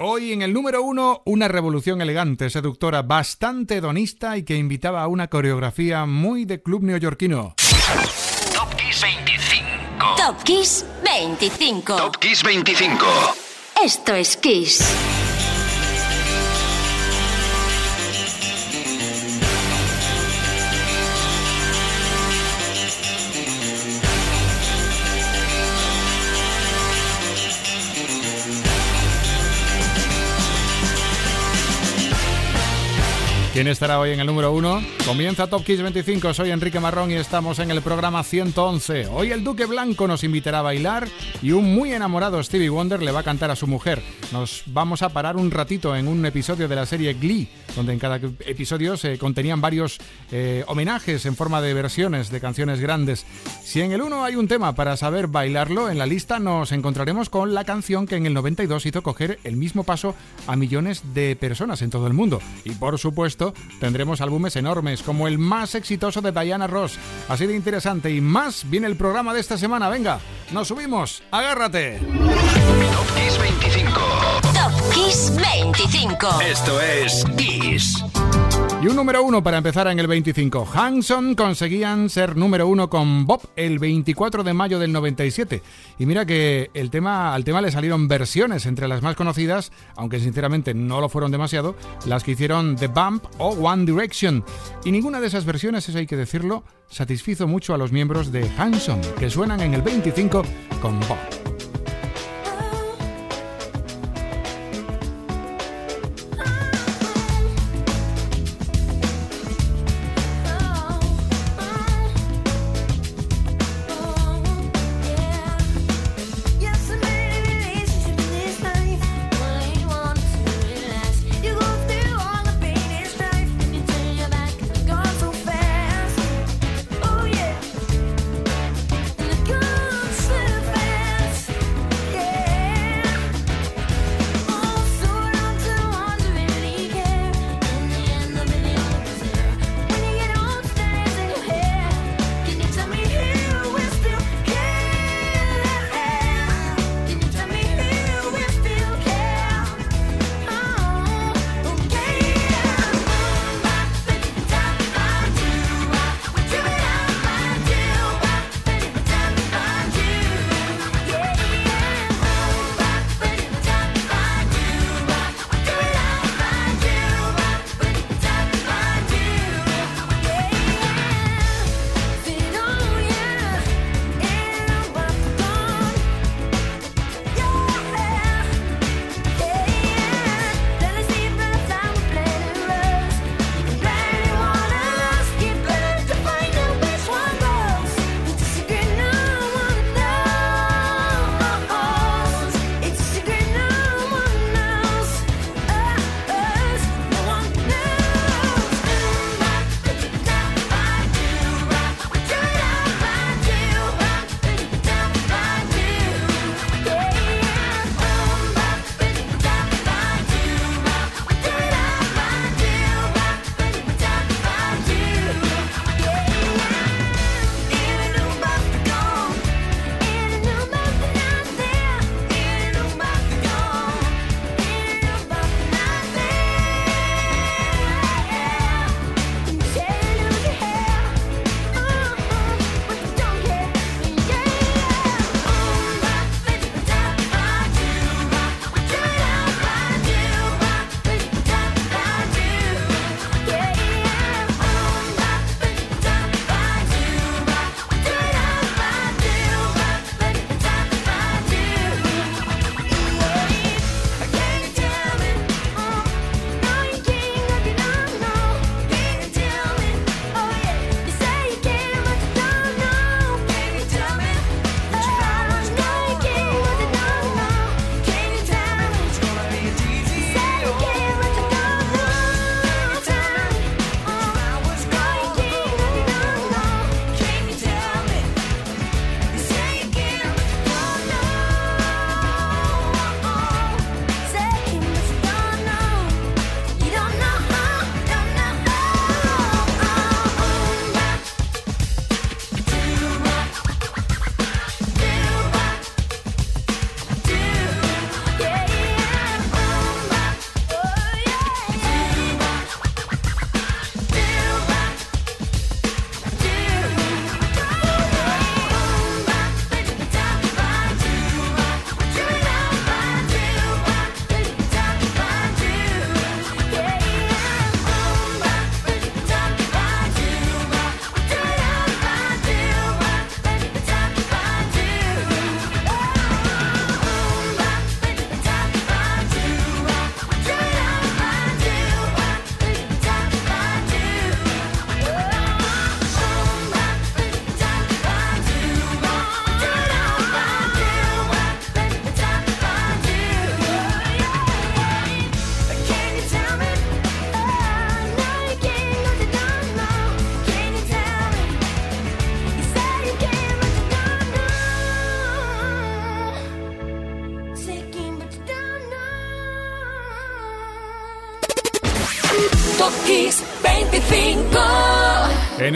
Hoy en el número uno, una revolución elegante, seductora, bastante hedonista y que invitaba a una coreografía muy de club neoyorquino. Top Kiss 25. Top Kiss 25. Top Kiss 25. Esto es Kiss. ¿Quién estará hoy en el número uno? Comienza Top Kiss 25, soy Enrique Marrón y estamos en el programa 111. Hoy el Duque Blanco nos invitará a bailar y un muy enamorado Stevie Wonder le va a cantar a su mujer. Nos vamos a parar un ratito en un episodio de la serie Glee, donde en cada episodio se contenían varios eh, homenajes en forma de versiones de canciones grandes. Si en el 1 hay un tema para saber bailarlo, en la lista nos encontraremos con la canción que en el 92 hizo coger el mismo paso a millones de personas en todo el mundo. Y por supuesto, tendremos álbumes enormes, como el más exitoso de Diana Ross. Así de interesante y más viene el programa de esta semana. Venga, nos subimos, agárrate. Top Kiss 25. Top Kiss 25. Esto es Kiss. Y un número uno para empezar en el 25. Hanson conseguían ser número uno con Bob el 24 de mayo del 97. Y mira que el tema, al tema le salieron versiones entre las más conocidas, aunque sinceramente no lo fueron demasiado, las que hicieron The Bump o One Direction. Y ninguna de esas versiones, eso hay que decirlo, satisfizo mucho a los miembros de Hanson, que suenan en el 25 con Bob.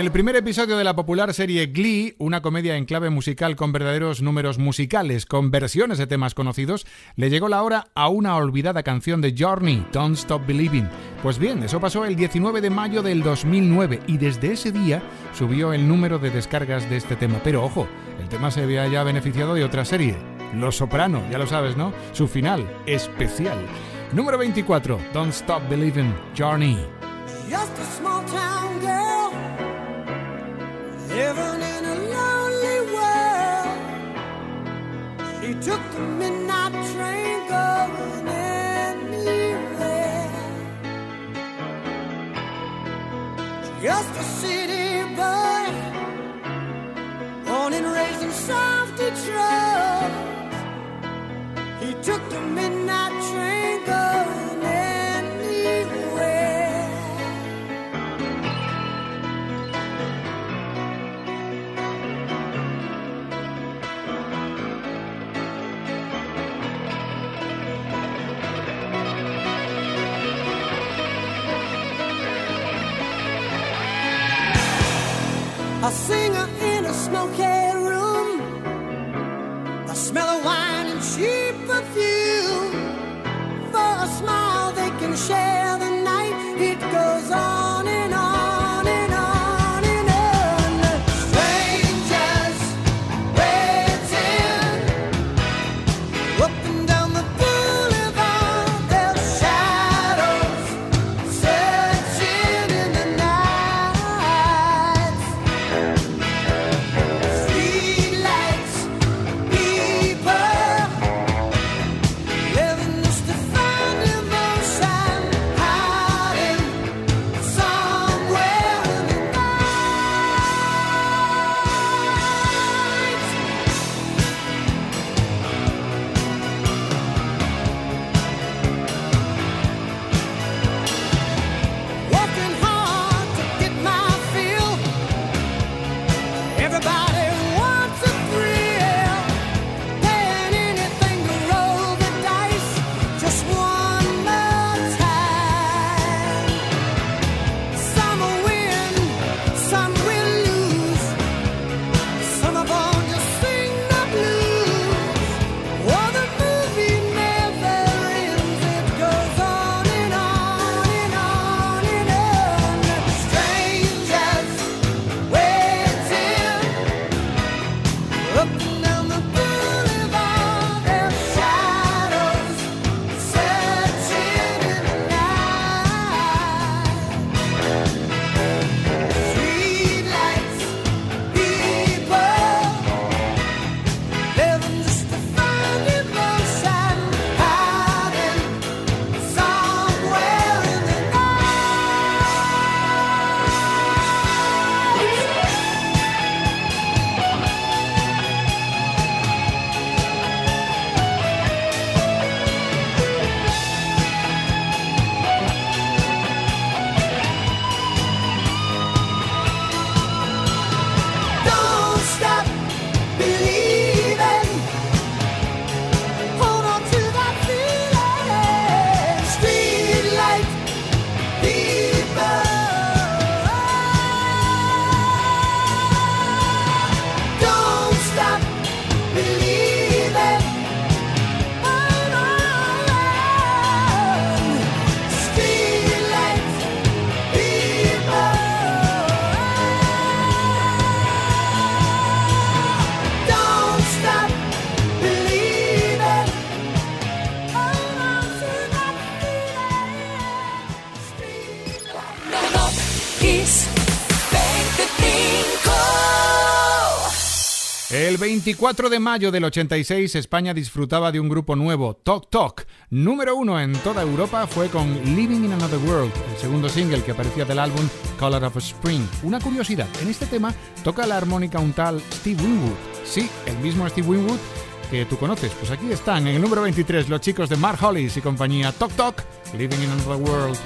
El primer episodio de la popular serie Glee, una comedia en clave musical con verdaderos números musicales, con versiones de temas conocidos, le llegó la hora a una olvidada canción de Journey, Don't Stop Believing. Pues bien, eso pasó el 19 de mayo del 2009 y desde ese día subió el número de descargas de este tema. Pero ojo, el tema se había ya beneficiado de otra serie, Los Soprano, ya lo sabes, ¿no? Su final, especial. Número 24, Don't Stop Believing, Journey. Just a small living in a lonely world. She took the midnight train going anywhere. Just a city boy, born and raised in South Detroit. He took the midnight train going in 24 de mayo del 86 España disfrutaba de un grupo nuevo, Talk Talk. Número uno en toda Europa fue con Living in Another World, el segundo single que aparecía del álbum Color of Spring. Una curiosidad, en este tema toca la armónica un tal Steve Winwood. Sí, el mismo Steve Winwood que tú conoces. Pues aquí están, en el número 23, los chicos de Mark Hollis y compañía Talk Talk, Living in Another World.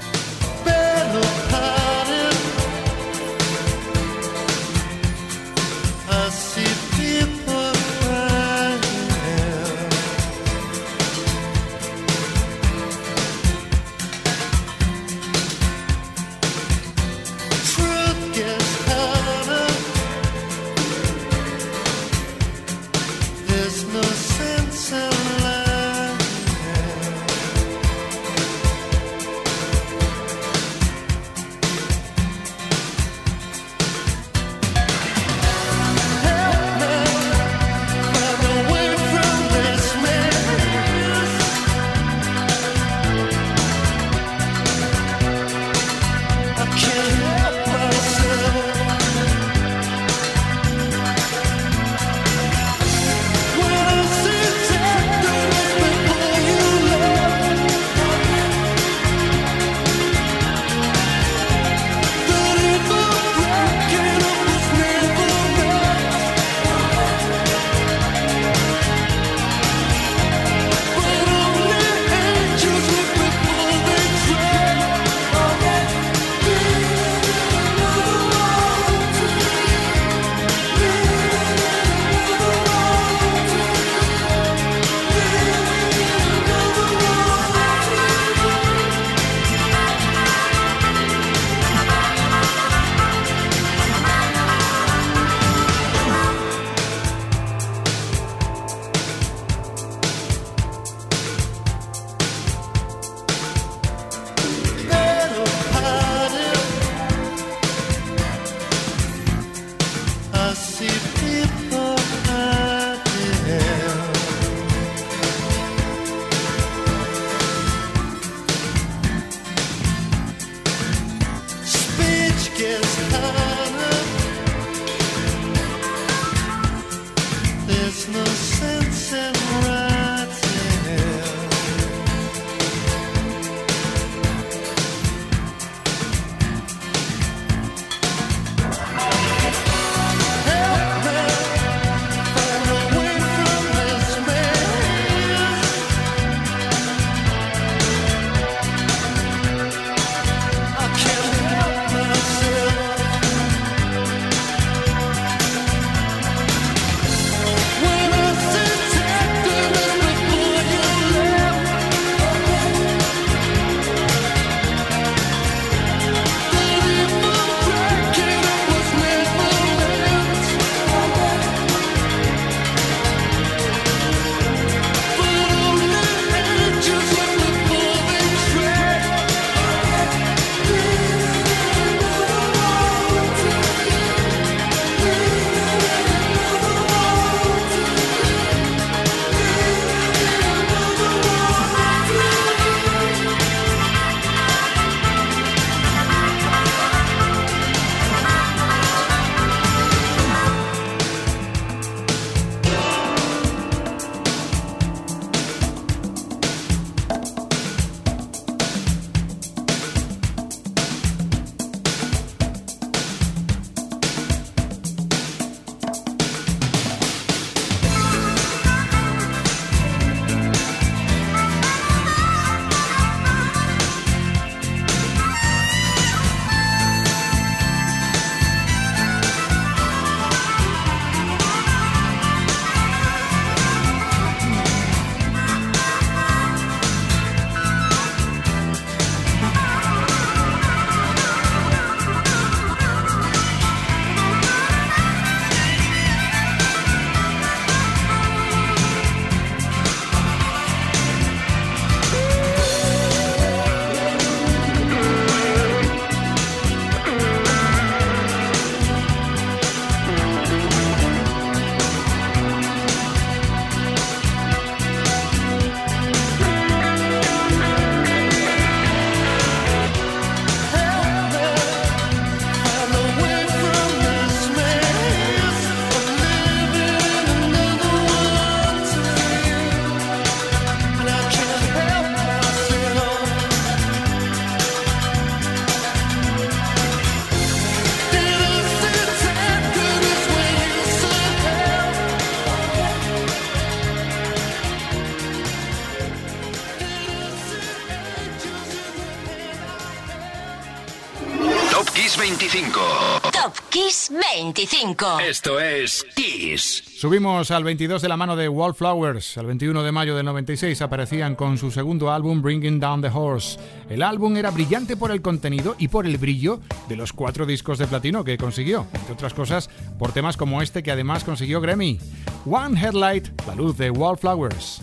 25. Esto es Kiss. Subimos al 22 de la mano de Wallflowers. El 21 de mayo del 96 aparecían con su segundo álbum Bringing Down the Horse. El álbum era brillante por el contenido y por el brillo de los cuatro discos de platino que consiguió, entre otras cosas por temas como este que además consiguió Grammy. One Headlight, la luz de Wallflowers.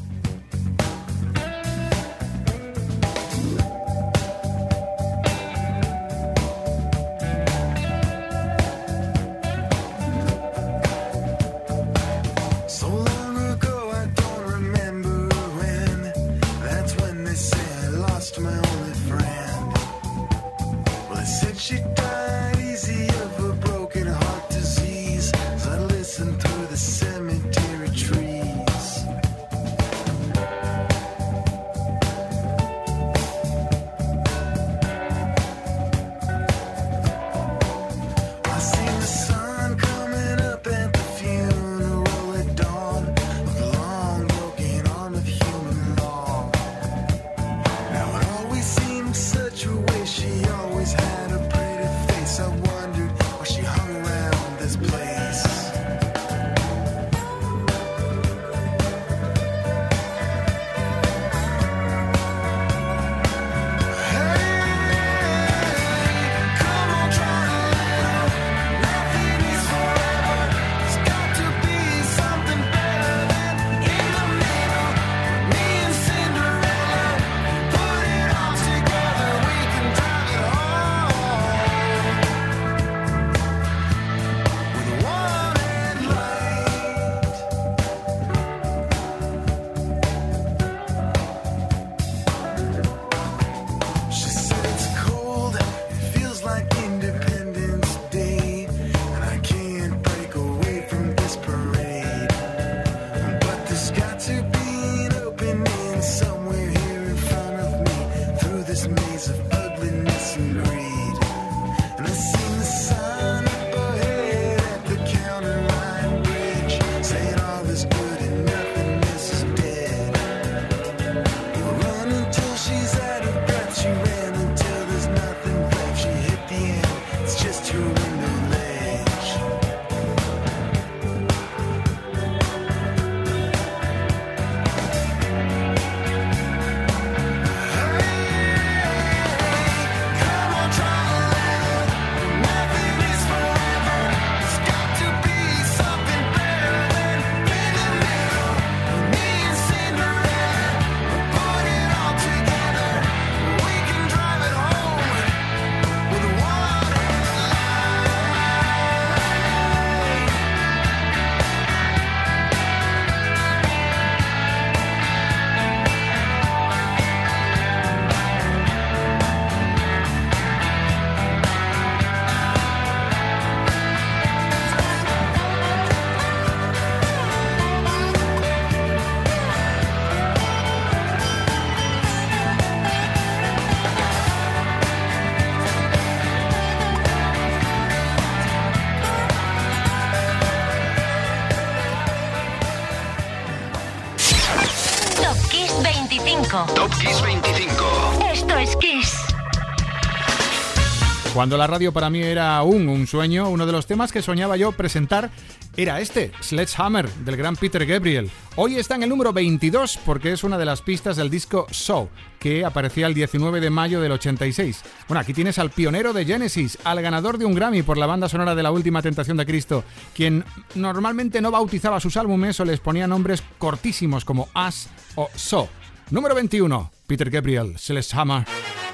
Es. Cuando la radio para mí era aún un sueño, uno de los temas que soñaba yo presentar era este, Sledgehammer, del gran Peter Gabriel. Hoy está en el número 22 porque es una de las pistas del disco So, que aparecía el 19 de mayo del 86. Bueno, aquí tienes al pionero de Genesis, al ganador de un Grammy por la banda sonora de La Última Tentación de Cristo, quien normalmente no bautizaba sus álbumes o les ponía nombres cortísimos como As o So. Número 21, Peter Gabriel, Sledgehammer. You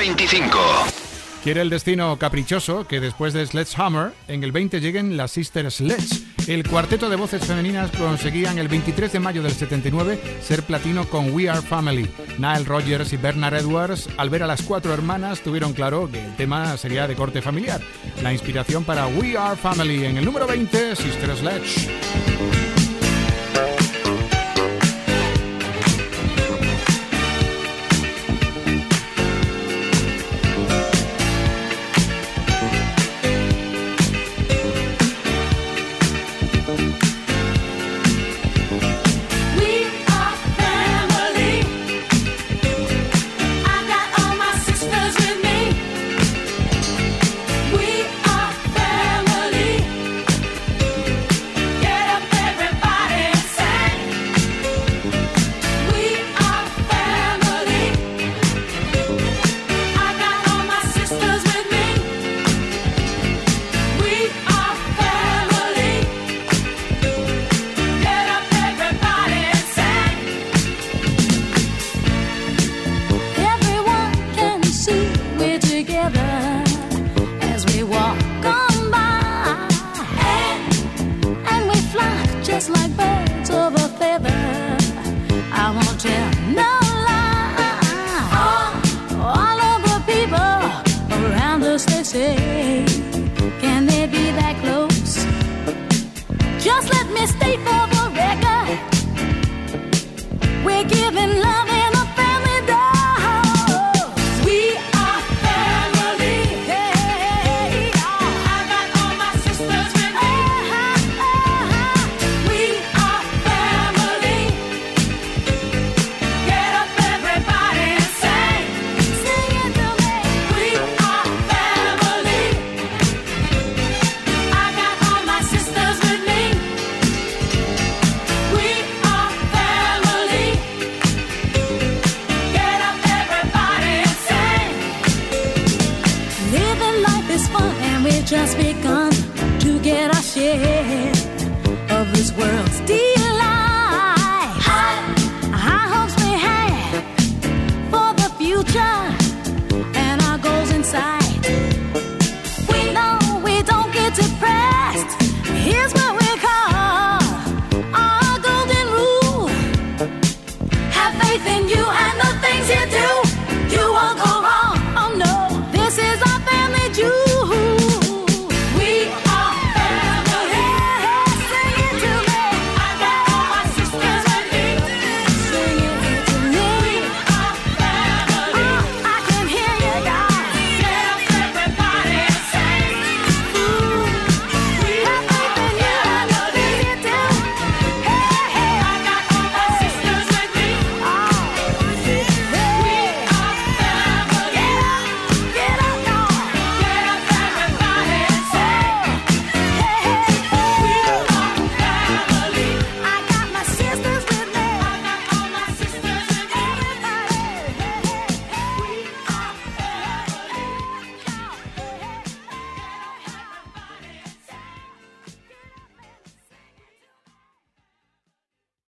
25. Quiere el destino caprichoso que después de Sledgehammer, en el 20 lleguen las Sisters Sledge. El cuarteto de voces femeninas conseguían el 23 de mayo del 79 ser platino con We Are Family. Nile Rogers y Bernard Edwards, al ver a las cuatro hermanas, tuvieron claro que el tema sería de corte familiar. La inspiración para We Are Family en el número 20, Sisters Sledge.